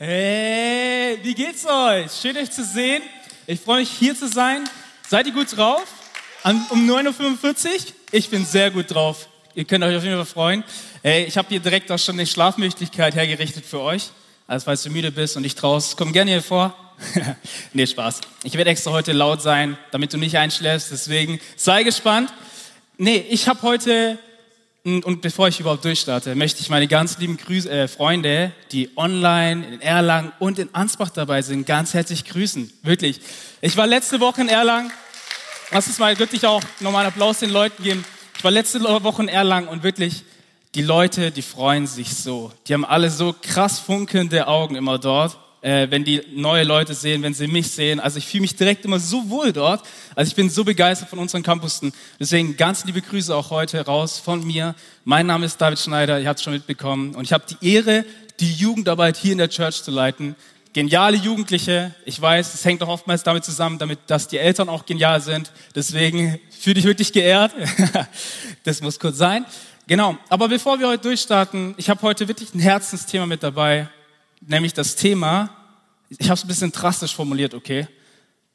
Hey, wie geht's euch? Schön euch zu sehen. Ich freue mich hier zu sein. Seid ihr gut drauf? Um 9.45 Uhr? Ich bin sehr gut drauf. Ihr könnt euch auf jeden Fall freuen. Hey, ich habe hier direkt auch schon eine Schlafmöglichkeit hergerichtet für euch. Also falls du müde bist und nicht traust, komm gerne hier vor. nee, Spaß. Ich werde extra heute laut sein, damit du nicht einschläfst. Deswegen sei gespannt. Nee, ich habe heute und bevor ich überhaupt durchstarte, möchte ich meine ganz lieben Grüße, äh, Freunde, die online in Erlangen und in Ansbach dabei sind, ganz herzlich grüßen. Wirklich. Ich war letzte Woche in Erlangen. Lass uns mal wirklich auch nochmal einen Applaus den Leuten geben. Ich war letzte Woche in Erlangen und wirklich, die Leute, die freuen sich so. Die haben alle so krass funkelnde Augen immer dort äh, wenn die neue Leute sehen, wenn sie mich sehen. Also ich fühle mich direkt immer so wohl dort. Also ich bin so begeistert von unseren Campussen. Deswegen ganz liebe Grüße auch heute raus von mir. Mein Name ist David Schneider, ihr habt es schon mitbekommen. Und ich habe die Ehre, die Jugendarbeit hier in der Church zu leiten. Geniale Jugendliche. Ich weiß, es hängt auch oftmals damit zusammen, damit, dass die Eltern auch genial sind. Deswegen fühle dich wirklich geehrt. das muss kurz sein. Genau. Aber bevor wir heute durchstarten, ich habe heute wirklich ein Herzensthema mit dabei nämlich das Thema, ich habe es ein bisschen drastisch formuliert, okay?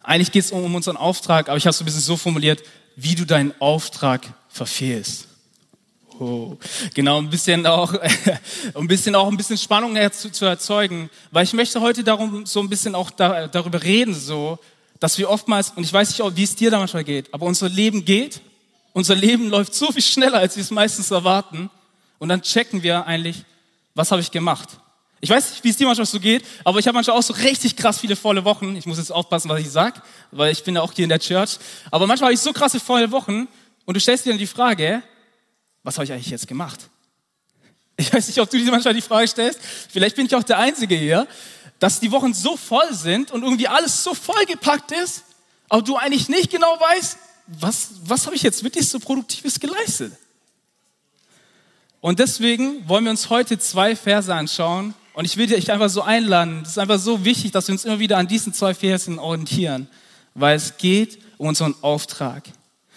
Eigentlich geht es um, unseren Auftrag, aber ich habe es ein bisschen so formuliert, wie du deinen Auftrag verfehlst. Oh, genau, ein bisschen auch, ein bisschen auch ein bisschen Spannung zu, zu erzeugen, weil ich möchte heute darum so ein bisschen auch da, darüber reden, so, dass wir oftmals, und ich weiß nicht, wie es dir da manchmal geht, aber unser Leben geht, unser Leben läuft so viel schneller, als wir es meistens erwarten, und dann checken wir eigentlich, was habe ich gemacht? Ich weiß nicht, wie es dir manchmal so geht, aber ich habe manchmal auch so richtig krass viele volle Wochen. Ich muss jetzt aufpassen, was ich sag, weil ich bin ja auch hier in der Church. Aber manchmal habe ich so krasse volle Wochen und du stellst dir dann die Frage, was habe ich eigentlich jetzt gemacht? Ich weiß nicht, ob du dir manchmal die Frage stellst, vielleicht bin ich auch der Einzige hier, dass die Wochen so voll sind und irgendwie alles so vollgepackt ist, aber du eigentlich nicht genau weißt, was, was habe ich jetzt wirklich so Produktives geleistet? Und deswegen wollen wir uns heute zwei Verse anschauen, und ich will dich einfach so einladen. Es ist einfach so wichtig, dass wir uns immer wieder an diesen zwei Versen orientieren, weil es geht um unseren Auftrag.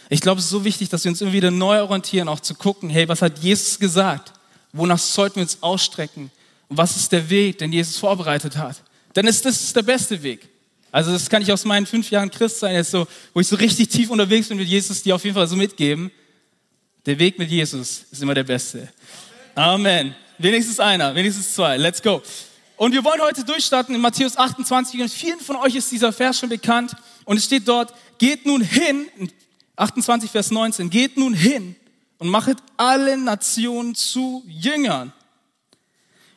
Ich glaube, es ist so wichtig, dass wir uns immer wieder neu orientieren, auch zu gucken, hey, was hat Jesus gesagt? Wonach sollten wir uns ausstrecken? Und was ist der Weg, den Jesus vorbereitet hat? Denn es, das ist der beste Weg. Also das kann ich aus meinen fünf Jahren Christ sein, jetzt so, wo ich so richtig tief unterwegs bin mit Jesus, die auf jeden Fall so mitgeben. Der Weg mit Jesus ist immer der beste. Amen. Wenigstens einer, wenigstens zwei. Let's go. Und wir wollen heute durchstarten in Matthäus 28. Und vielen von euch ist dieser Vers schon bekannt. Und es steht dort, geht nun hin, 28 Vers 19, geht nun hin und machet alle Nationen zu Jüngern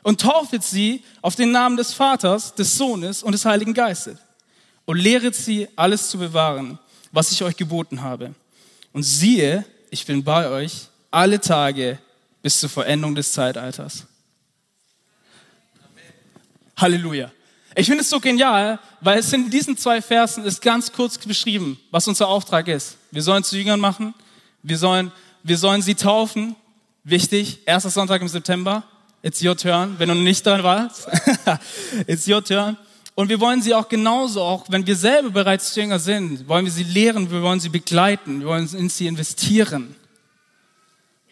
und taufet sie auf den Namen des Vaters, des Sohnes und des Heiligen Geistes und lehret sie alles zu bewahren, was ich euch geboten habe. Und siehe, ich bin bei euch alle Tage bis zur Verendung des Zeitalters. Halleluja. Ich finde es so genial, weil es in diesen zwei Versen ist ganz kurz beschrieben, was unser Auftrag ist. Wir sollen zu Jüngern machen, wir sollen, wir sollen sie taufen. Wichtig, erster Sonntag im September. It's your turn, wenn du nicht dran warst. It's your turn. Und wir wollen sie auch genauso, auch wenn wir selber bereits Jünger sind, wollen wir sie lehren, wir wollen sie begleiten, wir wollen in sie investieren.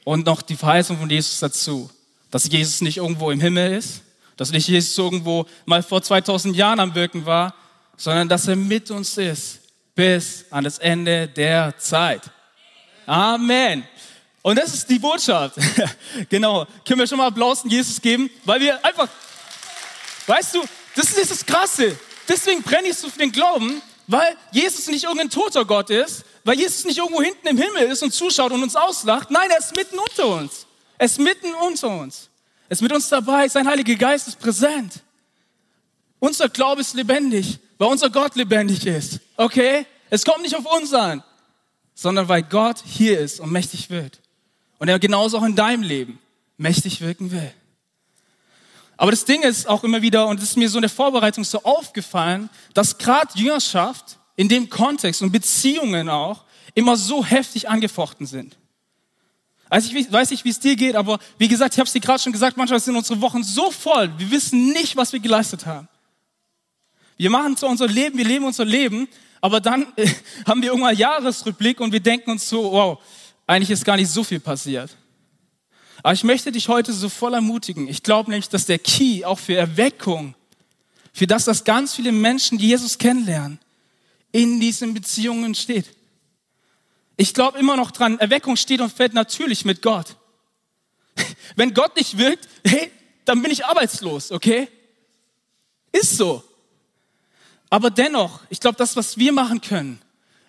Und noch die Verheißung von Jesus dazu, dass Jesus nicht irgendwo im Himmel ist, dass nicht Jesus irgendwo mal vor 2000 Jahren am Wirken war, sondern dass er mit uns ist bis an das Ende der Zeit. Amen. Und das ist die Botschaft. genau. Können wir schon mal Applaus an Jesus geben, weil wir einfach, weißt du, das ist das Krasse. Deswegen brenne ich so für den Glauben, weil Jesus nicht irgendein toter Gott ist, weil Jesus nicht irgendwo hinten im Himmel ist und zuschaut und uns auslacht. Nein, er ist mitten unter uns. Er ist mitten unter uns. Er ist mit uns dabei. Sein Heiliger Geist ist präsent. Unser Glaube ist lebendig, weil unser Gott lebendig ist. Okay? Es kommt nicht auf uns an, sondern weil Gott hier ist und mächtig wird. Und er genauso auch in deinem Leben mächtig wirken will. Aber das Ding ist auch immer wieder, und es ist mir so in der Vorbereitung so aufgefallen, dass gerade Jüngerschaft in dem Kontext und Beziehungen auch immer so heftig angefochten sind. Also ich weiß nicht, wie es dir geht, aber wie gesagt, ich habe es dir gerade schon gesagt, manchmal sind unsere Wochen so voll, wir wissen nicht, was wir geleistet haben. Wir machen so unser Leben, wir leben unser Leben, aber dann haben wir irgendwann Jahresrückblick und wir denken uns so, wow, eigentlich ist gar nicht so viel passiert. Aber ich möchte dich heute so voll ermutigen. Ich glaube nämlich, dass der Key auch für Erweckung für das, dass ganz viele Menschen, die Jesus kennenlernen, in diesen Beziehungen steht. Ich glaube immer noch dran, Erweckung steht und fällt natürlich mit Gott. Wenn Gott nicht wirkt, hey, dann bin ich arbeitslos, okay? Ist so. Aber dennoch, ich glaube, das, was wir machen können,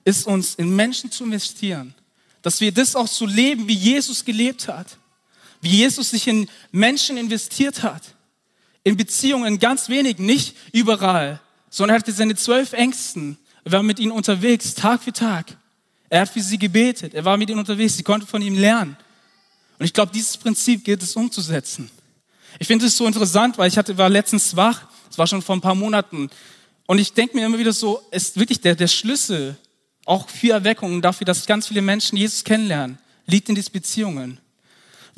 ist uns in Menschen zu investieren. Dass wir das auch so leben, wie Jesus gelebt hat. Wie Jesus sich in Menschen investiert hat. In Beziehungen ganz wenig, nicht überall, sondern er hatte seine zwölf Ängsten. Er war mit ihnen unterwegs, Tag für Tag. Er hat für sie gebetet. Er war mit ihnen unterwegs. Sie konnten von ihm lernen. Und ich glaube, dieses Prinzip gilt es umzusetzen. Ich finde es so interessant, weil ich hatte, war letztens wach. Es war schon vor ein paar Monaten. Und ich denke mir immer wieder so, ist wirklich der, der Schlüssel auch für Erweckung und dafür, dass ganz viele Menschen Jesus kennenlernen, liegt in diesen Beziehungen.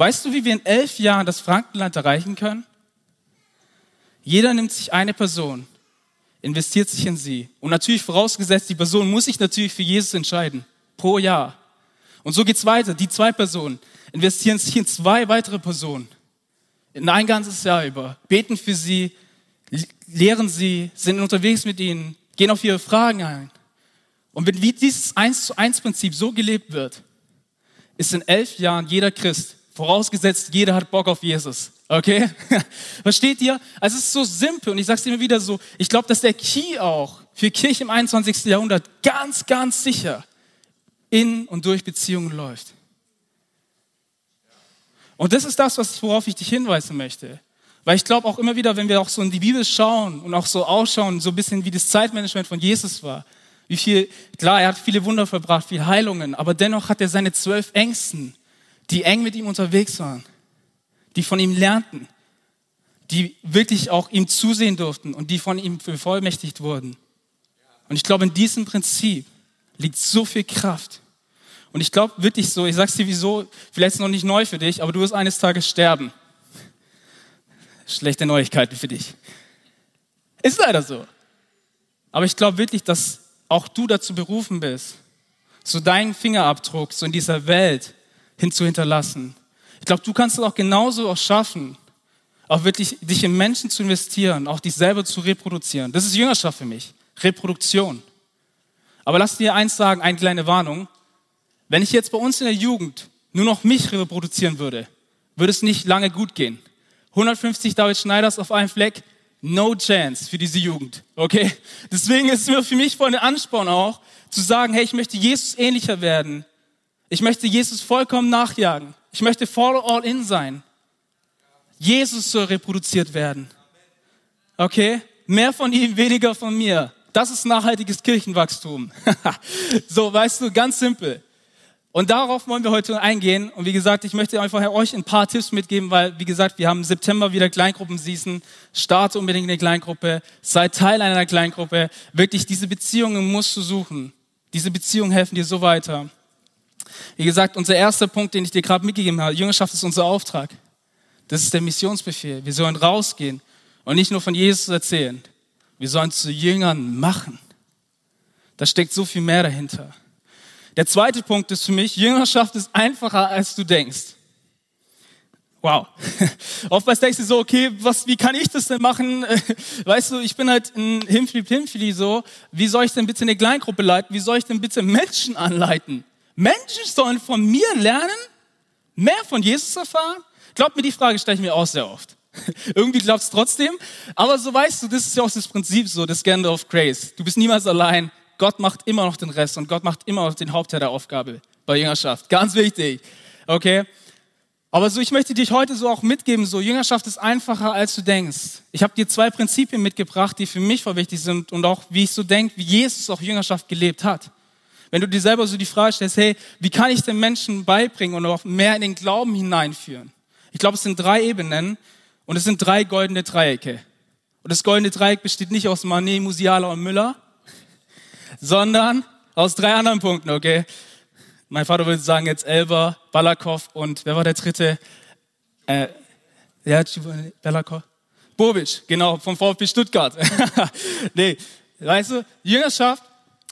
Weißt du, wie wir in elf Jahren das Frankenland erreichen können? Jeder nimmt sich eine Person, investiert sich in sie. Und natürlich vorausgesetzt, die Person muss sich natürlich für Jesus entscheiden. Pro Jahr. Und so geht's weiter. Die zwei Personen investieren sich in zwei weitere Personen. In ein ganzes Jahr über. Beten für sie, lehren sie, sind unterwegs mit ihnen, gehen auf ihre Fragen ein. Und wenn dieses 1 zu 1 Prinzip so gelebt wird, ist in elf Jahren jeder Christ, vorausgesetzt jeder hat Bock auf Jesus. Okay? Versteht ihr? Also es ist so simpel und ich sage es immer wieder so, ich glaube, dass der Key auch für Kirche im 21. Jahrhundert ganz, ganz sicher in und durch Beziehungen läuft. Und das ist das, worauf ich dich hinweisen möchte. Weil ich glaube auch immer wieder, wenn wir auch so in die Bibel schauen und auch so ausschauen, so ein bisschen wie das Zeitmanagement von Jesus war, wie viel, klar, er hat viele Wunder verbracht, viel Heilungen, aber dennoch hat er seine zwölf Ängsten, die eng mit ihm unterwegs waren, die von ihm lernten, die wirklich auch ihm zusehen durften und die von ihm bevollmächtigt wurden. Und ich glaube, in diesem Prinzip liegt so viel Kraft. Und ich glaube wirklich so, ich sag's dir wieso, vielleicht ist es noch nicht neu für dich, aber du wirst eines Tages sterben. Schlechte Neuigkeiten für dich. Ist leider so. Aber ich glaube wirklich, dass auch du dazu berufen bist, so deinen Fingerabdruck so in dieser Welt hin zu hinterlassen. Ich glaube, du kannst es auch genauso auch schaffen, auch wirklich dich in Menschen zu investieren, auch dich selber zu reproduzieren. Das ist Jüngerschaft für mich. Reproduktion. Aber lass dir eins sagen, eine kleine Warnung. Wenn ich jetzt bei uns in der Jugend nur noch mich reproduzieren würde, würde es nicht lange gut gehen. 150 David Schneiders auf einem Fleck, no chance für diese Jugend, okay? Deswegen ist es mir für mich voll ein Ansporn auch, zu sagen, hey, ich möchte Jesus ähnlicher werden. Ich möchte Jesus vollkommen nachjagen. Ich möchte follow all in sein. Jesus soll reproduziert werden. Okay? Mehr von ihm, weniger von mir. Das ist nachhaltiges Kirchenwachstum. so, weißt du, ganz simpel. Und darauf wollen wir heute eingehen. Und wie gesagt, ich möchte einfach euch ein paar Tipps mitgeben, weil, wie gesagt, wir haben im September wieder Kleingruppenseason. Starte unbedingt eine Kleingruppe. Sei Teil einer Kleingruppe. Wirklich, diese Beziehungen musst du suchen. Diese Beziehungen helfen dir so weiter. Wie gesagt, unser erster Punkt, den ich dir gerade mitgegeben habe, Jüngerschaft ist unser Auftrag. Das ist der Missionsbefehl. Wir sollen rausgehen und nicht nur von Jesus erzählen. Wir sollen zu Jüngern machen. Da steckt so viel mehr dahinter. Der zweite Punkt ist für mich, Jüngerschaft ist einfacher, als du denkst. Wow. Oftmals denkst du so, okay, was, wie kann ich das denn machen? Weißt du, ich bin halt ein Himfli Pimfli so. Wie soll ich denn bitte eine Kleingruppe leiten? Wie soll ich denn bitte Menschen anleiten? Menschen sollen von mir lernen? Mehr von Jesus erfahren? Glaubt mir, die Frage stelle ich mir auch sehr oft. Irgendwie glaubt es trotzdem. Aber so weißt du, das ist ja auch das Prinzip so, das Scandal of Grace. Du bist niemals allein. Gott macht immer noch den Rest und Gott macht immer noch den Hauptteil der Aufgabe bei Jüngerschaft. Ganz wichtig. Okay? Aber so, ich möchte dich heute so auch mitgeben, so Jüngerschaft ist einfacher, als du denkst. Ich habe dir zwei Prinzipien mitgebracht, die für mich voll wichtig sind und auch, wie ich so denke, wie Jesus auch Jüngerschaft gelebt hat. Wenn du dir selber so die Frage stellst, hey, wie kann ich den Menschen beibringen und auch mehr in den Glauben hineinführen? Ich glaube, es sind drei Ebenen und es sind drei goldene Dreiecke. Und das goldene Dreieck besteht nicht aus Manet, Musiala und Müller, sondern aus drei anderen Punkten, okay? Mein Vater würde sagen jetzt Elber, Balakov und wer war der dritte? Äh, ja, Balakov? Bobic, genau, vom VfB Stuttgart. nee, weißt du, Jüngerschaft,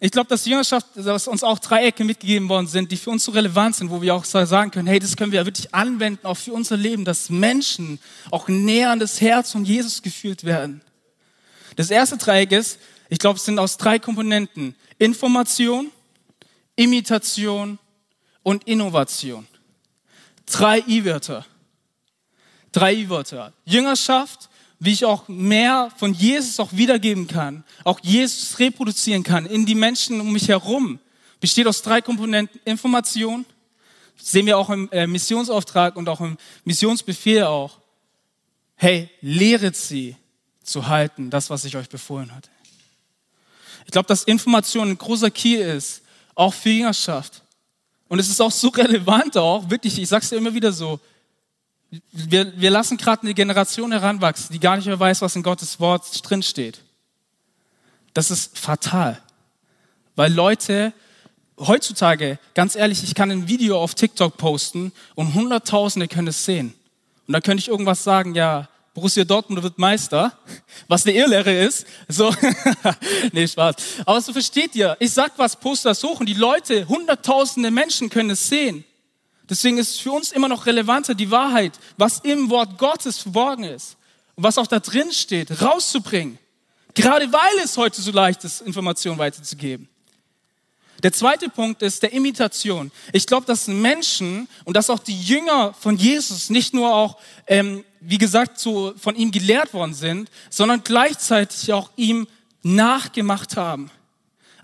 ich glaube, dass Jüngerschaft, dass uns auch Dreiecke mitgegeben worden sind, die für uns so relevant sind, wo wir auch sagen können, hey, das können wir wirklich anwenden, auch für unser Leben, dass Menschen auch näher an das Herz von Jesus geführt werden. Das erste Dreieck ist, ich glaube, es sind aus drei Komponenten. Information, Imitation und Innovation. Drei I-Wörter. Drei I-Wörter. Jüngerschaft, wie ich auch mehr von Jesus auch wiedergeben kann, auch Jesus reproduzieren kann in die Menschen um mich herum, besteht aus drei Komponenten. Information, sehen wir auch im äh, Missionsauftrag und auch im Missionsbefehl auch. Hey, lehret sie zu halten, das, was ich euch befohlen hatte. Ich glaube, dass Information ein großer Key ist, auch für Jüngerschaft. Und es ist auch so relevant auch, wirklich, ich sag's dir immer wieder so, wir, wir lassen gerade eine Generation heranwachsen, die gar nicht mehr weiß, was in Gottes Wort drinsteht. Das ist fatal. Weil Leute heutzutage, ganz ehrlich, ich kann ein Video auf TikTok posten und Hunderttausende können es sehen. Und da könnte ich irgendwas sagen, ja, Borussia Dortmund wird Meister, was eine Irrlehre ist. So, nee, Spaß. Aber so versteht ihr, ich sag was, poste das hoch und die Leute, hunderttausende Menschen können es sehen. Deswegen ist es für uns immer noch relevanter, die Wahrheit, was im Wort Gottes verborgen ist und was auch da drin steht, rauszubringen. Gerade weil es heute so leicht ist, Informationen weiterzugeben. Der zweite Punkt ist der Imitation. Ich glaube, dass Menschen und dass auch die Jünger von Jesus nicht nur auch, ähm, wie gesagt, so von ihm gelehrt worden sind, sondern gleichzeitig auch ihm nachgemacht haben.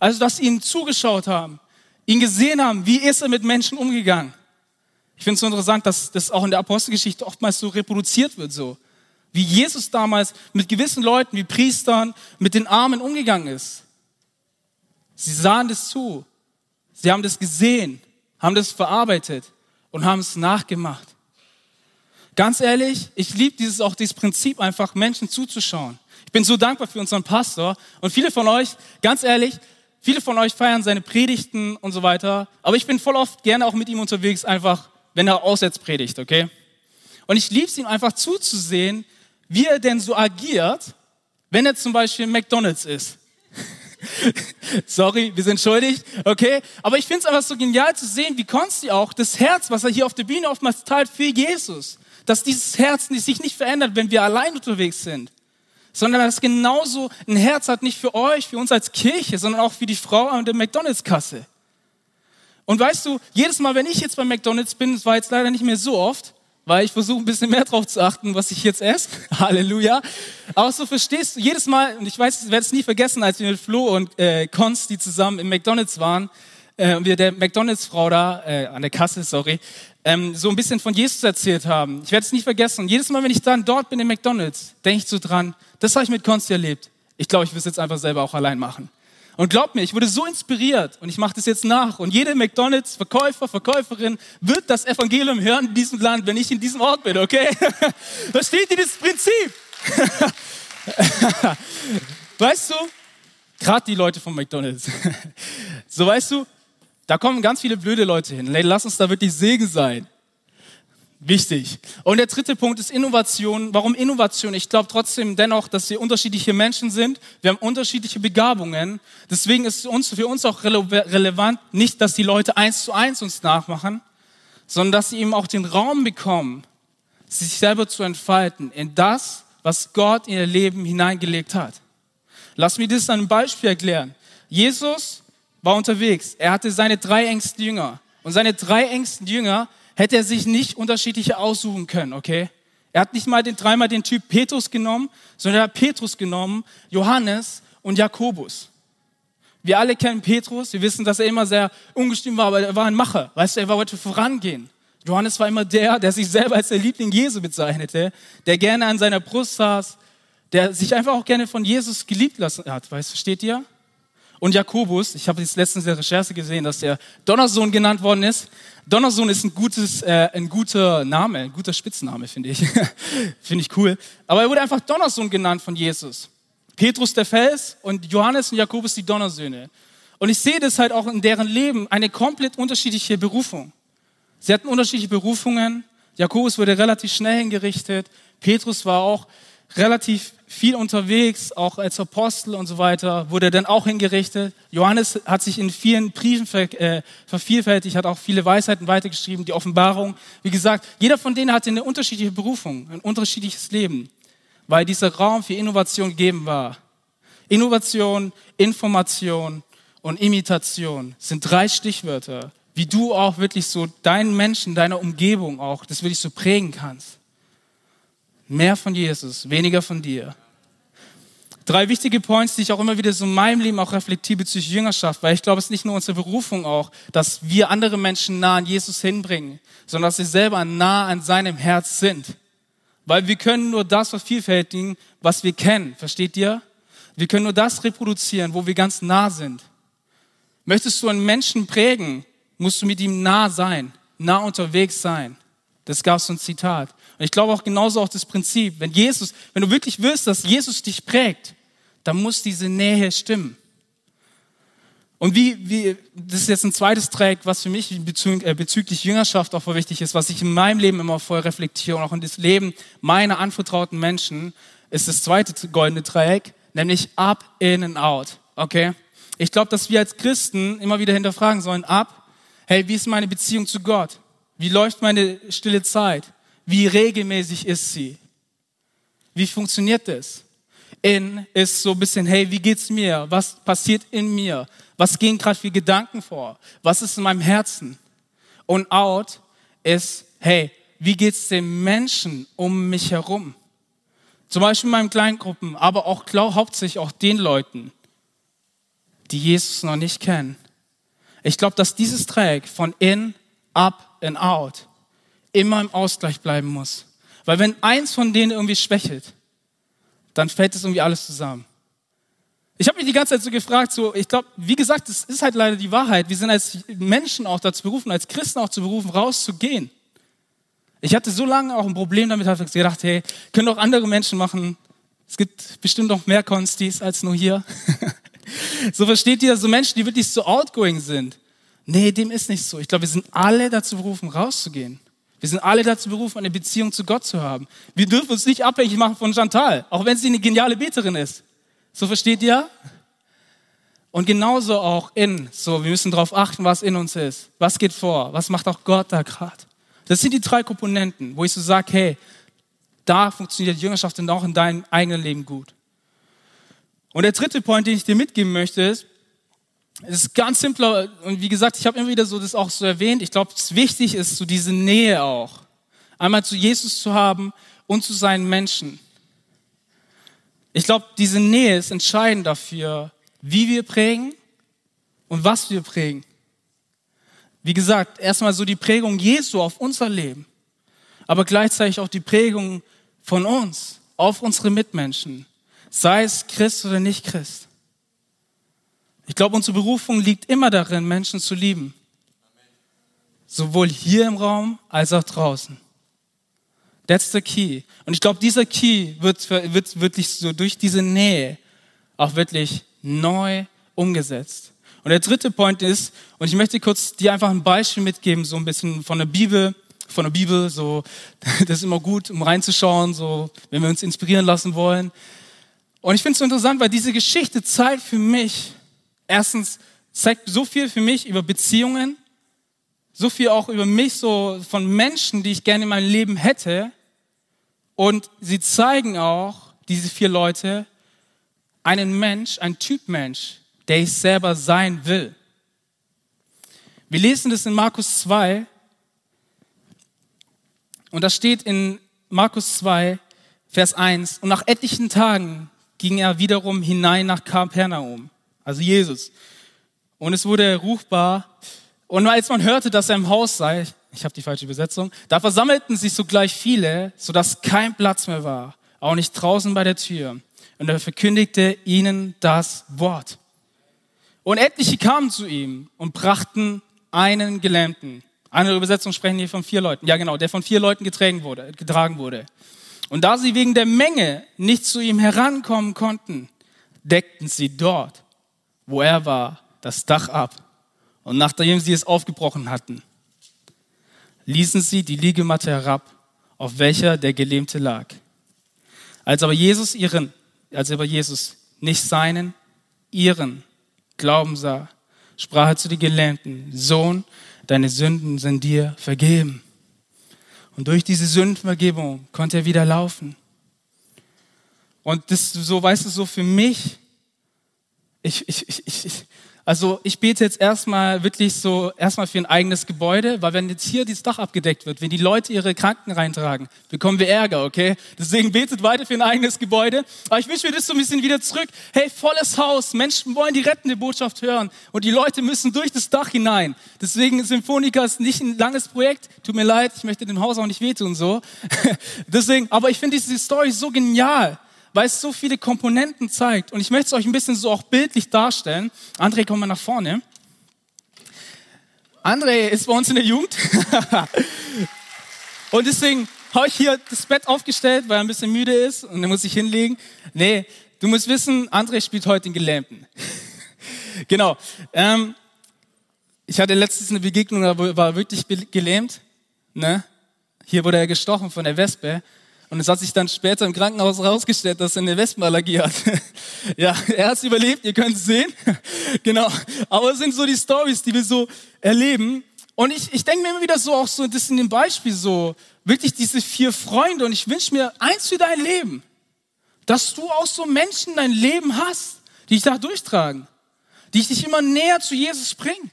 Also, dass sie ihn zugeschaut haben, ihn gesehen haben, wie ist er mit Menschen umgegangen. Ich finde es so interessant, dass das auch in der Apostelgeschichte oftmals so reproduziert wird, so. Wie Jesus damals mit gewissen Leuten, wie Priestern, mit den Armen umgegangen ist. Sie sahen das zu. Sie haben das gesehen, haben das verarbeitet und haben es nachgemacht. Ganz ehrlich, ich liebe dieses auch dieses Prinzip einfach Menschen zuzuschauen. Ich bin so dankbar für unseren Pastor und viele von euch, ganz ehrlich, viele von euch feiern seine Predigten und so weiter, aber ich bin voll oft gerne auch mit ihm unterwegs, einfach wenn er aussetzt predigt, okay? Und ich liebe es ihm einfach zuzusehen, wie er denn so agiert, wenn er zum Beispiel McDonald's ist. Sorry, wir sind schuldig, okay? Aber ich finde es einfach so genial zu sehen, wie Konsti auch das Herz, was er hier auf der Bühne oftmals teilt für Jesus, dass dieses Herz sich nicht verändert, wenn wir allein unterwegs sind, sondern dass genauso ein Herz hat, nicht für euch, für uns als Kirche, sondern auch für die Frau an der McDonalds-Kasse. Und weißt du, jedes Mal, wenn ich jetzt bei McDonalds bin, das war jetzt leider nicht mehr so oft, weil ich versuche ein bisschen mehr drauf zu achten, was ich jetzt esse. Halleluja. Aber so verstehst du, jedes Mal, und ich weiß, ich werde es nie vergessen, als wir mit Flo und äh, Konsti zusammen im McDonalds waren, äh, und wir der McDonalds-Frau da, äh, an der Kasse, sorry, ähm, so ein bisschen von Jesus erzählt haben. Ich werde es nie vergessen. Und jedes Mal, wenn ich dann dort bin im McDonalds, denke ich so dran, das habe ich mit Konsti erlebt. Ich glaube, ich will es jetzt einfach selber auch allein machen. Und glaubt mir, ich wurde so inspiriert und ich mache das jetzt nach. Und jede McDonalds-Verkäufer, Verkäuferin wird das Evangelium hören in diesem Land, wenn ich in diesem Ort bin, okay? Versteht ihr das Prinzip? weißt du, gerade die Leute von McDonalds, so weißt du, da kommen ganz viele blöde Leute hin. Lass uns da wirklich Segen sein. Wichtig. Und der dritte Punkt ist Innovation. Warum Innovation? Ich glaube trotzdem dennoch, dass wir unterschiedliche Menschen sind. Wir haben unterschiedliche Begabungen. Deswegen ist es für uns auch relevant, nicht, dass die Leute eins zu eins uns nachmachen, sondern dass sie eben auch den Raum bekommen, sich selber zu entfalten in das, was Gott in ihr Leben hineingelegt hat. Lass mich das an einem Beispiel erklären. Jesus war unterwegs. Er hatte seine drei engsten Jünger. Und seine drei engsten Jünger hätte er sich nicht unterschiedliche aussuchen können, okay? Er hat nicht mal den, dreimal den Typ Petrus genommen, sondern er hat Petrus genommen, Johannes und Jakobus. Wir alle kennen Petrus, wir wissen, dass er immer sehr ungestüm war, aber er war ein Macher, weißt du, er wollte vorangehen. Johannes war immer der, der sich selber als der Liebling Jesu bezeichnete, der gerne an seiner Brust saß, der sich einfach auch gerne von Jesus geliebt lassen hat, weißt du, versteht ihr? Und Jakobus, ich habe jetzt letztens in der Recherche gesehen, dass der Donnersohn genannt worden ist. Donnersohn ist ein, gutes, äh, ein guter Name, ein guter Spitzname, finde ich. finde ich cool. Aber er wurde einfach Donnersohn genannt von Jesus. Petrus der Fels und Johannes und Jakobus die Donnersöhne. Und ich sehe das halt auch in deren Leben eine komplett unterschiedliche Berufung. Sie hatten unterschiedliche Berufungen. Jakobus wurde relativ schnell hingerichtet. Petrus war auch relativ viel unterwegs, auch als Apostel und so weiter, wurde dann auch hingerichtet. Johannes hat sich in vielen Briefen ver, äh, vervielfältigt, hat auch viele Weisheiten weitergeschrieben, die Offenbarung. Wie gesagt, jeder von denen hatte eine unterschiedliche Berufung, ein unterschiedliches Leben, weil dieser Raum für Innovation gegeben war. Innovation, Information und Imitation sind drei Stichwörter, wie du auch wirklich so deinen Menschen, deiner Umgebung auch, das wirklich so prägen kannst. Mehr von Jesus, weniger von dir. Drei wichtige Points, die ich auch immer wieder so in meinem Leben auch reflektiere bezüglich Jüngerschaft, weil ich glaube, es ist nicht nur unsere Berufung auch, dass wir andere Menschen nah an Jesus hinbringen, sondern dass sie selber nah an seinem Herz sind. Weil wir können nur das vervielfältigen, was wir kennen. Versteht ihr? Wir können nur das reproduzieren, wo wir ganz nah sind. Möchtest du einen Menschen prägen, musst du mit ihm nah sein, nah unterwegs sein. Das gab so ein Zitat. Und ich glaube auch genauso auch das Prinzip, wenn Jesus, wenn du wirklich willst, dass Jesus dich prägt, dann muss diese Nähe stimmen. Und wie, wie, das ist jetzt ein zweites Track, was für mich bezüglich, äh, bezüglich Jüngerschaft auch voll wichtig ist, was ich in meinem Leben immer voll reflektiere und auch in das Leben meiner anvertrauten Menschen, ist das zweite goldene Dreieck, nämlich up, in and out. Okay? Ich glaube, dass wir als Christen immer wieder hinterfragen sollen, ab, hey, wie ist meine Beziehung zu Gott? Wie läuft meine stille Zeit? Wie regelmäßig ist sie? Wie funktioniert das? In ist so ein bisschen, hey, wie geht's mir? Was passiert in mir? Was gehen gerade für Gedanken vor? Was ist in meinem Herzen? Und out ist, hey, wie geht's den Menschen um mich herum? Zum Beispiel in meinen Kleingruppen, aber auch hauptsächlich auch den Leuten, die Jesus noch nicht kennen. Ich glaube, dass dieses Dreieck von in, up and out immer im Ausgleich bleiben muss. Weil wenn eins von denen irgendwie schwächelt, dann fällt es irgendwie alles zusammen. Ich habe mich die ganze Zeit so gefragt, so, ich glaube, wie gesagt, das ist halt leider die Wahrheit. Wir sind als Menschen auch dazu berufen, als Christen auch zu berufen, rauszugehen. Ich hatte so lange auch ein Problem damit, habe gedacht, hey, können doch andere Menschen machen. Es gibt bestimmt noch mehr Konstis als nur hier. so versteht ihr, so Menschen, die wirklich so outgoing sind. Nee, dem ist nicht so. Ich glaube, wir sind alle dazu berufen, rauszugehen. Wir sind alle dazu berufen, eine Beziehung zu Gott zu haben. Wir dürfen uns nicht abhängig machen von Chantal, auch wenn sie eine geniale Beterin ist. So versteht ihr? Und genauso auch in, so, wir müssen darauf achten, was in uns ist. Was geht vor? Was macht auch Gott da gerade? Das sind die drei Komponenten, wo ich so sage, hey, da funktioniert Jüngerschaft und auch in deinem eigenen Leben gut. Und der dritte Point, den ich dir mitgeben möchte, ist, es ist ganz simpler und wie gesagt, ich habe immer wieder so das auch so erwähnt. Ich glaube, es wichtig ist, so diese Nähe auch, einmal zu Jesus zu haben und zu seinen Menschen. Ich glaube, diese Nähe ist entscheidend dafür, wie wir prägen und was wir prägen. Wie gesagt, erstmal so die Prägung Jesu auf unser Leben, aber gleichzeitig auch die Prägung von uns auf unsere Mitmenschen, sei es Christ oder nicht Christ. Ich glaube, unsere Berufung liegt immer darin, Menschen zu lieben. Sowohl hier im Raum als auch draußen. That's the key. Und ich glaube, dieser Key wird, wird wirklich so durch diese Nähe auch wirklich neu umgesetzt. Und der dritte Point ist, und ich möchte kurz dir einfach ein Beispiel mitgeben, so ein bisschen von der Bibel, von der Bibel, so, das ist immer gut, um reinzuschauen, so, wenn wir uns inspirieren lassen wollen. Und ich finde es so interessant, weil diese Geschichte zeigt für mich, erstens zeigt so viel für mich über Beziehungen, so viel auch über mich, so von Menschen, die ich gerne in meinem Leben hätte. Und sie zeigen auch, diese vier Leute, einen Mensch, ein Typ Mensch, der ich selber sein will. Wir lesen das in Markus 2. Und das steht in Markus 2, Vers 1. Und nach etlichen Tagen ging er wiederum hinein nach Kapernaum also Jesus. Und es wurde ruchbar. Und als man hörte, dass er im Haus sei, ich habe die falsche Übersetzung, da versammelten sich sogleich viele, sodass kein Platz mehr war, auch nicht draußen bei der Tür. Und er verkündigte ihnen das Wort. Und etliche kamen zu ihm und brachten einen Gelähmten. Eine Übersetzung sprechen hier von vier Leuten. Ja, genau, der von vier Leuten getragen wurde. Getragen wurde. Und da sie wegen der Menge nicht zu ihm herankommen konnten, deckten sie dort wo er war, das Dach ab. Und nachdem sie es aufgebrochen hatten, ließen sie die Liegematte herab, auf welcher der Gelähmte lag. Als aber Jesus ihren, als aber Jesus nicht seinen, ihren Glauben sah, sprach er zu den Gelähmten, Sohn, deine Sünden sind dir vergeben. Und durch diese Sündenvergebung konnte er wieder laufen. Und das, so weißt du, so für mich ich, ich, ich, ich, also ich bete jetzt erstmal wirklich so, erstmal für ein eigenes Gebäude, weil wenn jetzt hier dieses Dach abgedeckt wird, wenn die Leute ihre Kranken reintragen, bekommen wir Ärger, okay? Deswegen betet weiter für ein eigenes Gebäude. Aber ich wünsche mir das so ein bisschen wieder zurück. Hey, volles Haus, Menschen wollen die rettende Botschaft hören und die Leute müssen durch das Dach hinein. Deswegen Symphonika ist nicht ein langes Projekt. Tut mir leid, ich möchte dem Haus auch nicht wehtun so. Deswegen, aber ich finde diese Story so genial weil es so viele Komponenten zeigt. Und ich möchte es euch ein bisschen so auch bildlich darstellen. André, komm mal nach vorne. André ist bei uns in der Jugend. und deswegen habe ich hier das Bett aufgestellt, weil er ein bisschen müde ist und er muss sich hinlegen. Nee, du musst wissen, André spielt heute den Gelähmten. genau. Ähm, ich hatte letztens eine Begegnung, da war er wirklich gelähmt. Ne? Hier wurde er gestochen von der Wespe. Und es hat sich dann später im Krankenhaus herausgestellt, dass er eine Wespenallergie hat. ja, er hat es überlebt, ihr könnt es sehen. genau. Aber es sind so die Stories, die wir so erleben. Und ich, ich denke mir immer wieder so, auch so, das in dem Beispiel so, wirklich diese vier Freunde. Und ich wünsche mir eins für dein Leben, dass du auch so Menschen in dein Leben hast, die dich da durchtragen, die dich immer näher zu Jesus bringen.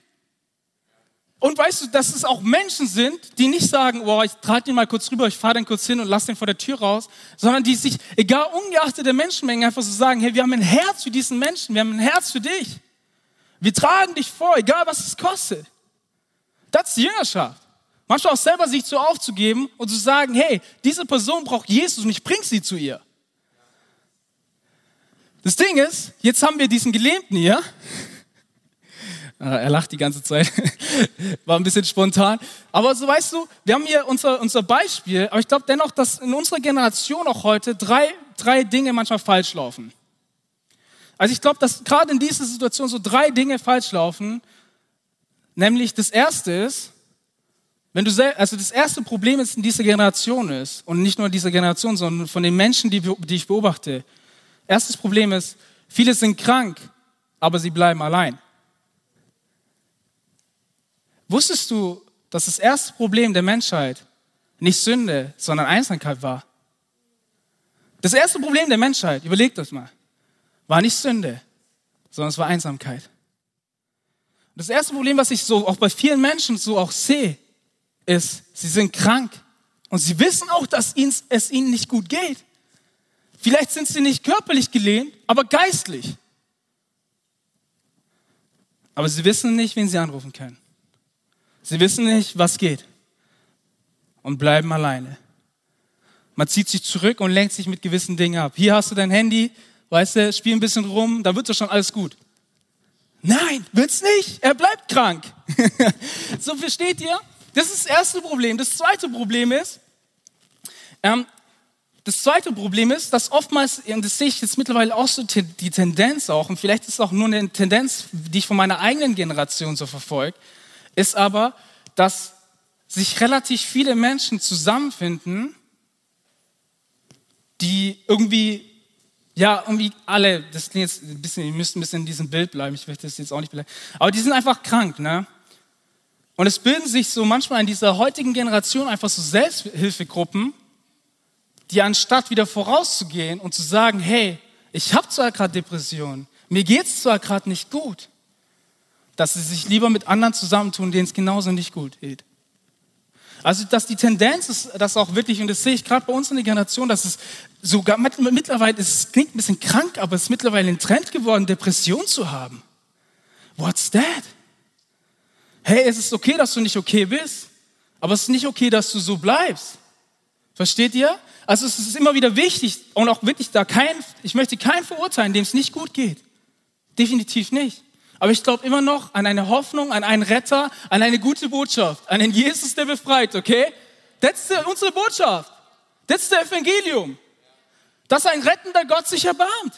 Und weißt du, dass es auch Menschen sind, die nicht sagen, boah, ich trage den mal kurz rüber, ich fahre den kurz hin und lass den vor der Tür raus, sondern die sich, egal ungeachtet der Menschenmenge, einfach so sagen, hey, wir haben ein Herz für diesen Menschen, wir haben ein Herz für dich. Wir tragen dich vor, egal was es kostet. Das ist die Jüngerschaft. Manchmal auch selber sich zu aufzugeben und zu sagen, hey, diese Person braucht Jesus und ich bring sie zu ihr. Das Ding ist, jetzt haben wir diesen Gelähmten hier, er lacht die ganze Zeit. War ein bisschen spontan. Aber so weißt du, wir haben hier unser, unser Beispiel, aber ich glaube dennoch, dass in unserer Generation auch heute drei, drei Dinge manchmal falsch laufen. Also ich glaube, dass gerade in dieser Situation so drei Dinge falsch laufen. Nämlich das erste ist, wenn du also das erste Problem ist in dieser Generation ist, und nicht nur in dieser Generation, sondern von den Menschen, die, die ich beobachte. Erstes Problem ist, viele sind krank, aber sie bleiben allein. Wusstest du, dass das erste Problem der Menschheit nicht Sünde, sondern Einsamkeit war? Das erste Problem der Menschheit, überlegt das mal, war nicht Sünde, sondern es war Einsamkeit. Das erste Problem, was ich so auch bei vielen Menschen so auch sehe, ist, sie sind krank und sie wissen auch, dass es ihnen nicht gut geht. Vielleicht sind sie nicht körperlich gelähmt, aber geistlich. Aber sie wissen nicht, wen sie anrufen können. Sie wissen nicht, was geht und bleiben alleine. Man zieht sich zurück und lenkt sich mit gewissen Dingen ab. Hier hast du dein Handy, weißt du, spiel ein bisschen rum, da wird doch schon alles gut. Nein, wird's nicht. Er bleibt krank. so versteht ihr? Das ist das erste Problem. Das zweite Problem ist, ähm, das zweite Problem ist, dass oftmals, und das sehe ich jetzt mittlerweile auch so die Tendenz auch, und vielleicht ist es auch nur eine Tendenz, die ich von meiner eigenen Generation so verfolge, ist aber, dass sich relativ viele Menschen zusammenfinden, die irgendwie, ja, irgendwie alle, das klingt jetzt ein bisschen, ihr müsst ein bisschen in diesem Bild bleiben, ich möchte das jetzt auch nicht bleiben, aber die sind einfach krank, ne? Und es bilden sich so manchmal in dieser heutigen Generation einfach so Selbsthilfegruppen, die anstatt wieder vorauszugehen und zu sagen, hey, ich habe zwar gerade Depression, mir geht es zwar gerade nicht gut, dass sie sich lieber mit anderen zusammentun, denen es genauso nicht gut geht. Also, dass die Tendenz ist, dass auch wirklich, und das sehe ich gerade bei uns in der Generation, dass es sogar mittlerweile, es klingt ein bisschen krank, aber es ist mittlerweile ein Trend geworden, Depression zu haben. What's that? Hey, es ist okay, dass du nicht okay bist, aber es ist nicht okay, dass du so bleibst. Versteht ihr? Also es ist immer wieder wichtig und auch wirklich da kein, ich möchte keinen verurteilen, dem es nicht gut geht. Definitiv nicht. Aber ich glaube immer noch an eine Hoffnung, an einen Retter, an eine gute Botschaft, an einen Jesus, der befreit, okay? Das ist unsere Botschaft. Das ist das Evangelium. Dass ein rettender Gott sich erbarmt.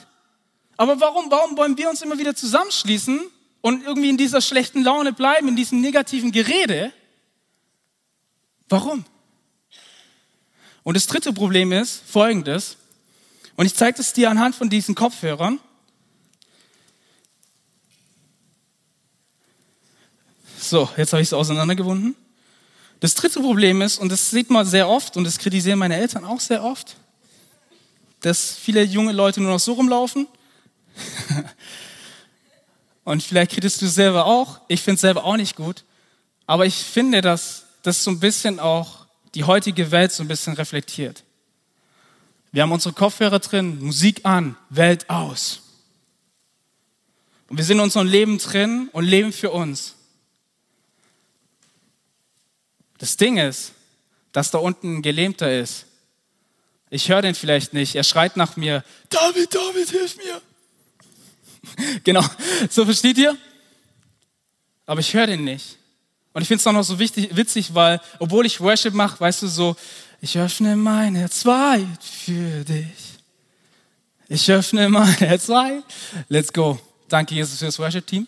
Aber warum, warum wollen wir uns immer wieder zusammenschließen und irgendwie in dieser schlechten Laune bleiben, in diesem negativen Gerede? Warum? Und das dritte Problem ist folgendes. Und ich zeige es dir anhand von diesen Kopfhörern. So, jetzt habe ich es auseinandergewunden. Das dritte Problem ist, und das sieht man sehr oft, und das kritisieren meine Eltern auch sehr oft, dass viele junge Leute nur noch so rumlaufen. Und vielleicht kriegst du selber auch. Ich finde es selber auch nicht gut. Aber ich finde, dass das so ein bisschen auch die heutige Welt so ein bisschen reflektiert. Wir haben unsere Kopfhörer drin, Musik an, Welt aus. Und wir sind in unserem Leben drin und leben für uns. Das Ding ist, dass da unten ein Gelähmter ist. Ich höre den vielleicht nicht. Er schreit nach mir, David, David, hilf mir. genau, so versteht ihr? Aber ich höre den nicht. Und ich finde es auch noch so wichtig, witzig, weil, obwohl ich Worship mache, weißt du, so, ich öffne mein Herz weit für dich. Ich öffne mein Herz weit. Let's go. Danke, Jesus, für das Worship-Team.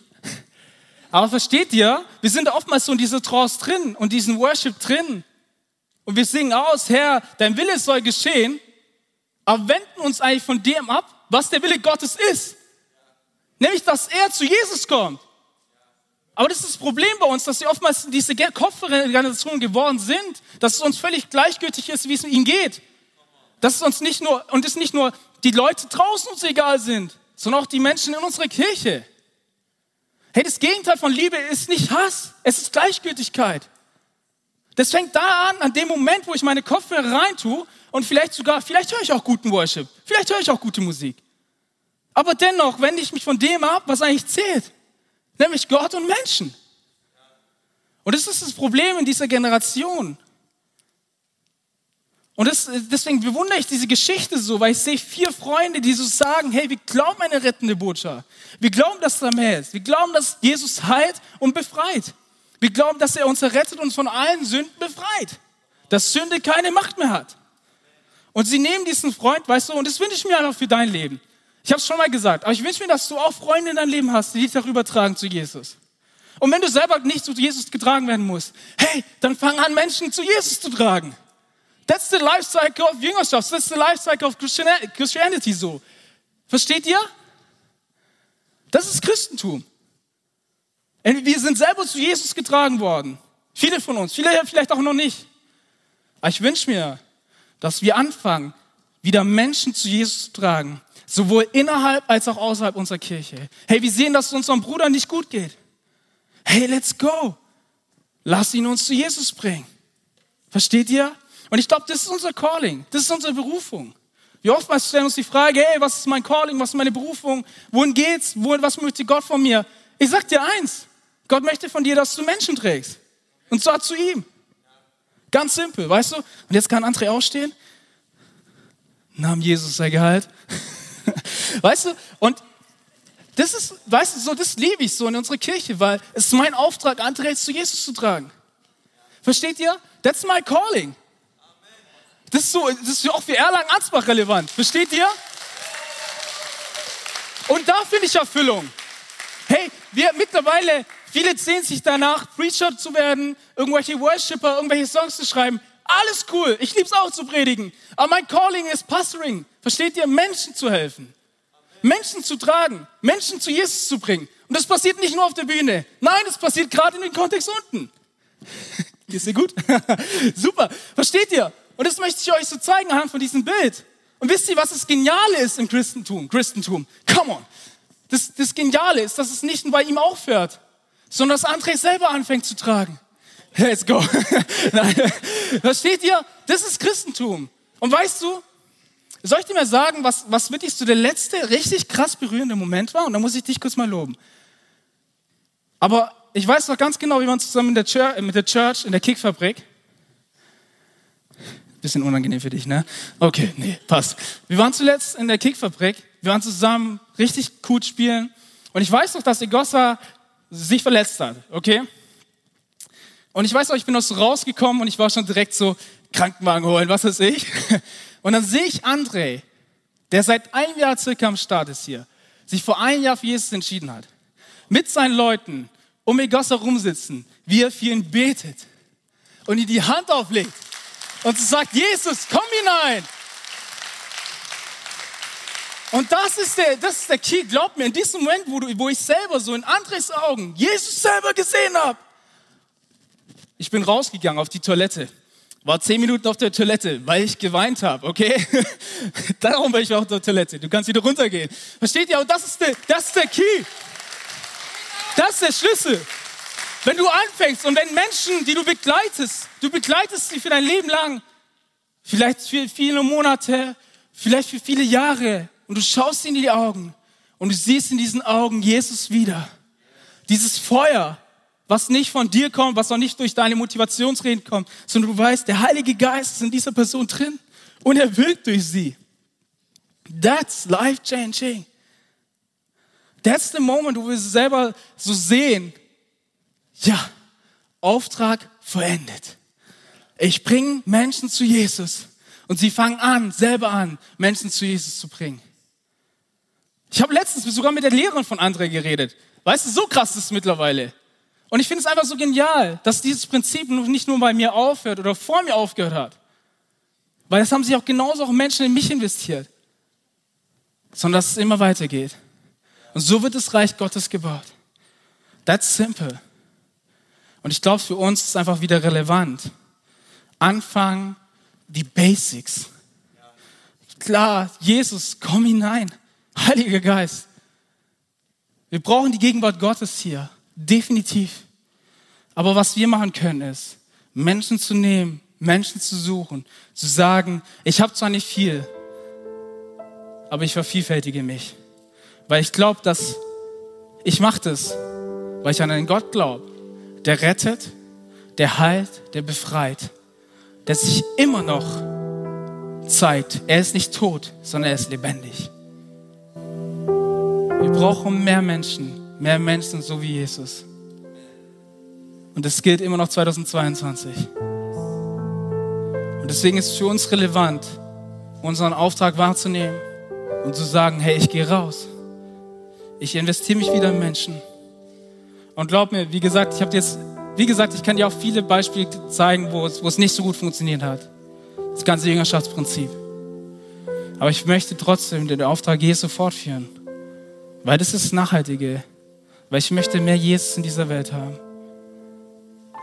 Aber versteht ihr, wir sind oftmals so in dieser Trance drin und diesen Worship drin. Und wir singen aus, Herr, dein Wille soll geschehen, aber wenden uns eigentlich von dem ab, was der Wille Gottes ist. Nämlich, dass er zu Jesus kommt. Aber das ist das Problem bei uns, dass wir oftmals diese Kopforganisation geworden sind, dass es uns völlig gleichgültig ist, wie es ihnen geht. Dass es uns nicht nur, und es nicht nur die Leute draußen uns egal sind, sondern auch die Menschen in unserer Kirche. Hey, das Gegenteil von Liebe ist nicht Hass, es ist Gleichgültigkeit. Das fängt da an, an dem Moment, wo ich meine Kopfhörer reintue und vielleicht sogar, vielleicht höre ich auch guten Worship, vielleicht höre ich auch gute Musik. Aber dennoch wende ich mich von dem ab, was eigentlich zählt, nämlich Gott und Menschen. Und das ist das Problem in dieser Generation. Und das, deswegen bewundere ich diese Geschichte so, weil ich sehe vier Freunde, die so sagen, hey, wir glauben eine rettende Botschaft. Wir glauben, dass er mehr ist. Wir glauben, dass Jesus heilt und befreit. Wir glauben, dass er uns errettet und von allen Sünden befreit. Dass Sünde keine Macht mehr hat. Und sie nehmen diesen Freund, weißt du, und das wünsche ich mir einfach für dein Leben. Ich habe es schon mal gesagt, aber ich wünsche mir, dass du auch Freunde in deinem Leben hast, die dich darüber tragen zu Jesus. Und wenn du selber nicht zu Jesus getragen werden musst, hey, dann fang an, Menschen zu Jesus zu tragen. That's the life cycle of Jüngerschaft. That's the life cycle of Christianity so. Versteht ihr? Das ist Christentum. Wir sind selber zu Jesus getragen worden. Viele von uns, viele vielleicht auch noch nicht. Aber ich wünsche mir, dass wir anfangen, wieder Menschen zu Jesus zu tragen, Sowohl innerhalb als auch außerhalb unserer Kirche. Hey, wir sehen, dass es unserem Bruder nicht gut geht. Hey, let's go. Lass ihn uns zu Jesus bringen. Versteht ihr? Und ich glaube, das ist unser Calling. Das ist unsere Berufung. Wie oftmals stellen uns die Frage, hey, was ist mein Calling? Was ist meine Berufung? Wohin geht's? Wohin, was möchte Gott von mir? Ich sag dir eins. Gott möchte von dir, dass du Menschen trägst. Und zwar zu ihm. Ganz simpel, weißt du? Und jetzt kann André aufstehen. Namen Jesus sei geheilt. Weißt du? Und das ist, weißt du, so, das liebe ich so in unserer Kirche, weil es ist mein Auftrag, andere zu Jesus zu tragen. Versteht ihr? That's my calling. Das ist so, das ist auch für Erlangen-Ansbach relevant. Versteht ihr? Und da finde ich Erfüllung. Hey, wir mittlerweile, viele sehen sich danach, Preacher zu werden, irgendwelche Worshipper, irgendwelche Songs zu schreiben. Alles cool. Ich liebe es auch zu predigen. Aber mein Calling ist Pastoring. Versteht ihr? Menschen zu helfen. Menschen zu tragen, Menschen zu Jesus zu bringen. Und das passiert nicht nur auf der Bühne. Nein, das passiert gerade in dem Kontext unten. Ist dir gut? Super. Versteht ihr? Und das möchte ich euch so zeigen anhand von diesem Bild. Und wisst ihr, was das Geniale ist im Christentum? Christentum. Come on. Das, das Geniale ist, dass es nicht bei ihm aufhört, sondern dass André selber anfängt zu tragen. Let's go. Nein. Versteht ihr? Das ist Christentum. Und weißt du, soll ich dir mal sagen, was, was wirklich so der letzte richtig krass berührende Moment war? Und da muss ich dich kurz mal loben. Aber ich weiß noch ganz genau, wie wir zusammen in der Church, mit der Church in der Kickfabrik. Bisschen unangenehm für dich, ne? Okay, nee, passt. Wir waren zuletzt in der Kickfabrik. Wir waren zusammen richtig gut spielen. Und ich weiß noch, dass Egossa sich verletzt hat, okay? Und ich weiß noch, ich bin aus rausgekommen und ich war schon direkt so, Krankenwagen holen, was weiß ich. Und dann sehe ich André, der seit einem Jahr circa am Start ist hier, sich vor einem Jahr für Jesus entschieden hat, mit seinen Leuten um Egossa rumsitzen, wie er für ihn betet und ihm die Hand auflegt und sagt, Jesus, komm hinein. Und das ist der, das ist der Key. Glaub mir, in diesem Moment, wo, du, wo ich selber so in Andres Augen Jesus selber gesehen habe, ich bin rausgegangen auf die Toilette war zehn Minuten auf der Toilette, weil ich geweint habe, okay? Darum war ich auf der Toilette. Du kannst wieder runtergehen. Versteht ihr? Und das ist der, das ist der Key. Das ist der Schlüssel. Wenn du anfängst und wenn Menschen, die du begleitest, du begleitest sie für dein Leben lang, vielleicht für viele Monate, vielleicht für viele Jahre, und du schaust ihnen in die Augen und du siehst in diesen Augen Jesus wieder. Dieses Feuer, was nicht von dir kommt, was auch nicht durch deine Motivationsreden kommt, sondern du weißt, der Heilige Geist ist in dieser Person drin und er wirkt durch sie. That's life changing. That's the moment, wo wir selber so sehen, ja, Auftrag verendet. Ich bringe Menschen zu Jesus und sie fangen an, selber an, Menschen zu Jesus zu bringen. Ich habe letztens sogar mit der Lehrerin von André geredet. Weißt du, so krass ist es mittlerweile. Und ich finde es einfach so genial, dass dieses Prinzip nicht nur bei mir aufhört oder vor mir aufgehört hat. Weil es haben sich auch genauso auch Menschen in mich investiert. Sondern dass es immer weitergeht. Und so wird das Reich Gottes gebaut. That's simple. Und ich glaube, für uns ist es einfach wieder relevant. Anfangen, die Basics. Klar, Jesus, komm hinein. Heiliger Geist. Wir brauchen die Gegenwart Gottes hier. Definitiv. Aber was wir machen können, ist, Menschen zu nehmen, Menschen zu suchen, zu sagen, ich habe zwar nicht viel, aber ich vervielfältige mich. Weil ich glaube, dass ich mache das, weil ich an einen Gott glaube, der rettet, der heilt, der befreit, der sich immer noch zeigt. Er ist nicht tot, sondern er ist lebendig. Wir brauchen mehr Menschen, mehr Menschen so wie Jesus. Und das gilt immer noch 2022. Und deswegen ist es für uns relevant, unseren Auftrag wahrzunehmen und zu sagen, hey, ich gehe raus. Ich investiere mich wieder in Menschen. Und glaub mir, wie gesagt, ich habe jetzt, wie gesagt, ich kann dir auch viele Beispiele zeigen, wo es, wo es nicht so gut funktioniert hat. Das ganze Jüngerschaftsprinzip. Aber ich möchte trotzdem den Auftrag Jesu fortführen. Weil das ist Nachhaltige. Weil ich möchte mehr Jesus in dieser Welt haben.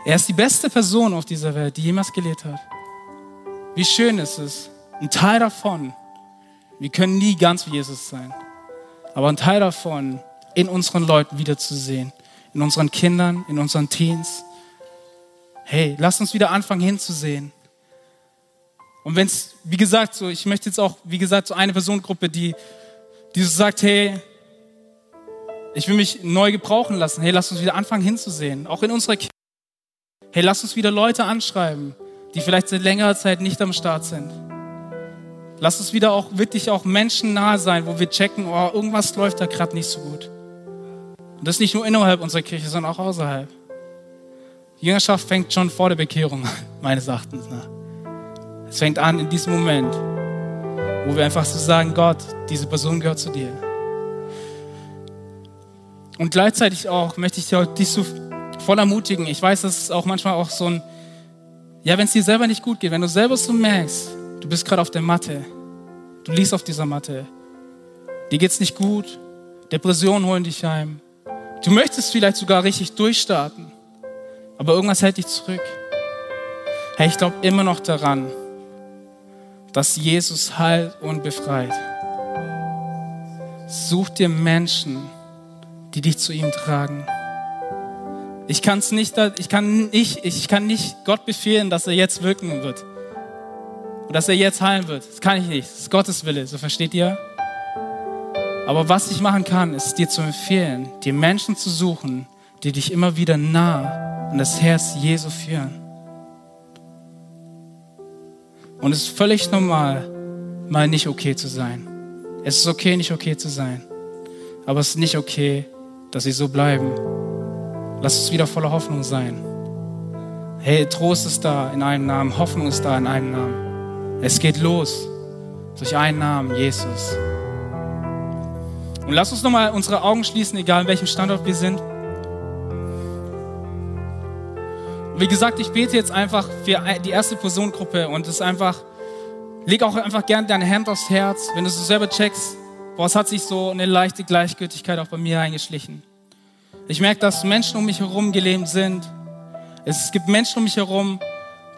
Er ist die beste Person auf dieser Welt, die jemals gelebt hat. Wie schön ist es, ein Teil davon. Wir können nie ganz wie Jesus sein. Aber ein Teil davon in unseren Leuten wiederzusehen. In unseren Kindern, in unseren Teens. Hey, lass uns wieder anfangen hinzusehen. Und wenn es, wie gesagt, so, ich möchte jetzt auch, wie gesagt, so eine Personengruppe, die, die so sagt, hey, ich will mich neu gebrauchen lassen. Hey, lass uns wieder anfangen hinzusehen. Auch in unserer Kirche. Hey, lass uns wieder Leute anschreiben, die vielleicht seit längerer Zeit nicht am Start sind. Lass uns wieder auch wirklich auch Menschen nahe sein, wo wir checken, oh, irgendwas läuft da gerade nicht so gut. Und das nicht nur innerhalb unserer Kirche, sondern auch außerhalb. Die Jüngerschaft fängt schon vor der Bekehrung meines Erachtens. Ne? Es fängt an in diesem Moment, wo wir einfach so sagen, Gott, diese Person gehört zu dir. Und gleichzeitig auch möchte ich dich so voll ermutigen. Ich weiß, das ist auch manchmal auch so ein, ja, wenn es dir selber nicht gut geht, wenn du selber so merkst, du bist gerade auf der Matte, du liest auf dieser Matte, dir geht's nicht gut, Depressionen holen dich heim, du möchtest vielleicht sogar richtig durchstarten, aber irgendwas hält dich zurück. Hey, ich glaube immer noch daran, dass Jesus heilt und befreit. Such dir Menschen, die dich zu ihm tragen. Ich kann es nicht, ich kann nicht, ich kann nicht Gott befehlen, dass er jetzt wirken wird. Und dass er jetzt heilen wird. Das kann ich nicht. Das ist Gottes Wille. So versteht ihr? Aber was ich machen kann, ist dir zu empfehlen, dir Menschen zu suchen, die dich immer wieder nah an das Herz Jesu führen. Und es ist völlig normal, mal nicht okay zu sein. Es ist okay, nicht okay zu sein. Aber es ist nicht okay, dass sie so bleiben. Lass uns wieder voller Hoffnung sein. Hey, Trost ist da in einem Namen, Hoffnung ist da in einem Namen. Es geht los durch einen Namen, Jesus. Und lass uns nochmal unsere Augen schließen, egal in welchem Standort wir sind. Wie gesagt, ich bete jetzt einfach für die erste Personengruppe und es ist einfach, leg auch einfach gerne deine Hand aufs Herz, wenn du es selber checkst, Boah, es hat sich so eine leichte Gleichgültigkeit auch bei mir eingeschlichen. Ich merke, dass Menschen um mich herum gelähmt sind. Es gibt Menschen um mich herum,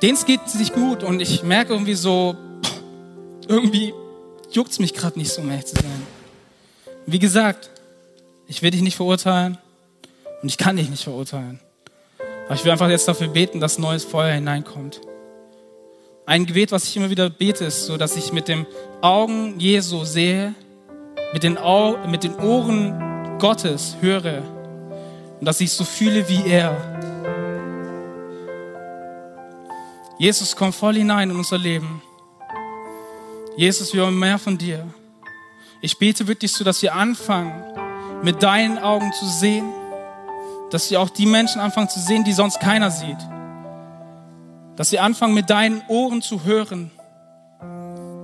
denen es geht sich gut und ich merke irgendwie so, irgendwie juckt es mich gerade nicht so, um ehrlich zu sein. Wie gesagt, ich will dich nicht verurteilen, Und ich kann dich nicht verurteilen. Aber ich will einfach jetzt dafür beten, dass neues Feuer hineinkommt. Ein Gebet, was ich immer wieder bete, ist so, dass ich mit den Augen Jesu sehe, mit den, Au mit den Ohren Gottes höre und dass ich so fühle wie er. Jesus, komm voll hinein in unser Leben. Jesus, wir wollen mehr von dir. Ich bete wirklich so, dass wir anfangen, mit deinen Augen zu sehen, dass wir auch die Menschen anfangen zu sehen, die sonst keiner sieht. Dass wir anfangen, mit deinen Ohren zu hören.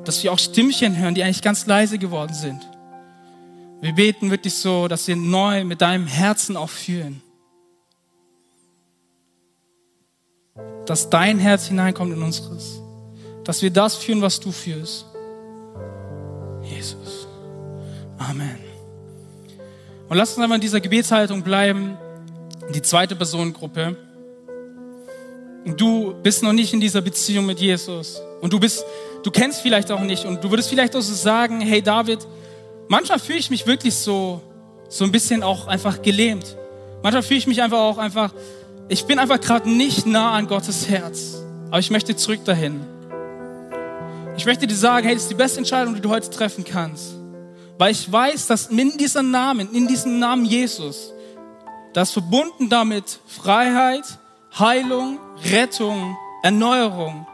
Dass wir auch Stimmchen hören, die eigentlich ganz leise geworden sind. Wir beten wirklich so, dass wir neu mit deinem Herzen auch fühlen. Dass dein Herz hineinkommt in unseres. Dass wir das führen, was du führst. Jesus. Amen. Und lass uns einmal in dieser Gebetshaltung bleiben. Die zweite Personengruppe. Du bist noch nicht in dieser Beziehung mit Jesus. Und du bist, du kennst vielleicht auch nicht. Und du würdest vielleicht auch so sagen, hey David, manchmal fühle ich mich wirklich so, so ein bisschen auch einfach gelähmt. Manchmal fühle ich mich einfach auch einfach, ich bin einfach gerade nicht nah an Gottes Herz. Aber ich möchte zurück dahin. Ich möchte dir sagen, hey, das ist die beste Entscheidung, die du heute treffen kannst. Weil ich weiß, dass in diesem Namen, in diesem Namen Jesus, das verbunden damit Freiheit, Heilung, Rettung, Erneuerung.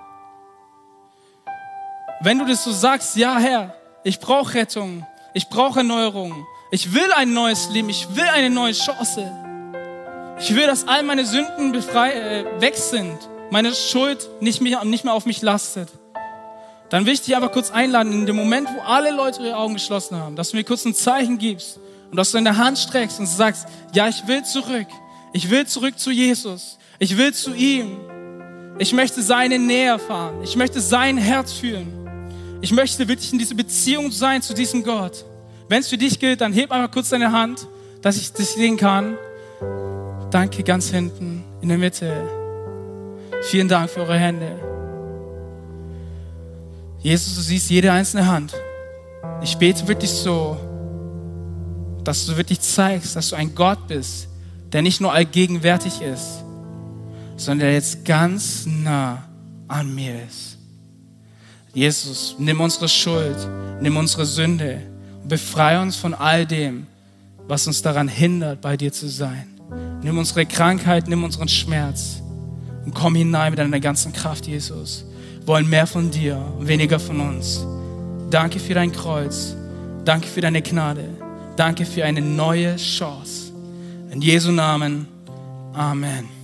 Wenn du das so sagst, ja Herr, ich brauche Rettung, ich brauche Erneuerung. Ich will ein neues Leben. Ich will eine neue Chance. Ich will, dass all meine Sünden befrei äh, weg sind. Meine Schuld nicht mehr, nicht mehr auf mich lastet. Dann will ich dich einfach kurz einladen, in dem Moment, wo alle Leute ihre Augen geschlossen haben, dass du mir kurz ein Zeichen gibst und dass du deine Hand streckst und sagst, ja, ich will zurück. Ich will zurück zu Jesus. Ich will zu ihm. Ich möchte seine Nähe erfahren. Ich möchte sein Herz fühlen. Ich möchte wirklich in diese Beziehung sein zu diesem Gott. Wenn es für dich gilt, dann heb einfach kurz deine Hand, dass ich dich sehen kann. Danke ganz hinten in der Mitte. Vielen Dank für eure Hände. Jesus, du siehst jede einzelne Hand. Ich bete wirklich so, dass du wirklich zeigst, dass du ein Gott bist, der nicht nur allgegenwärtig ist, sondern der jetzt ganz nah an mir ist. Jesus, nimm unsere Schuld, nimm unsere Sünde und befreie uns von all dem, was uns daran hindert, bei dir zu sein. Nimm unsere Krankheit, nimm unseren Schmerz und komm hinein mit deiner ganzen Kraft, Jesus. Wollen mehr von dir weniger von uns. Danke für dein Kreuz. Danke für deine Gnade. Danke für eine neue Chance. In Jesu Namen. Amen.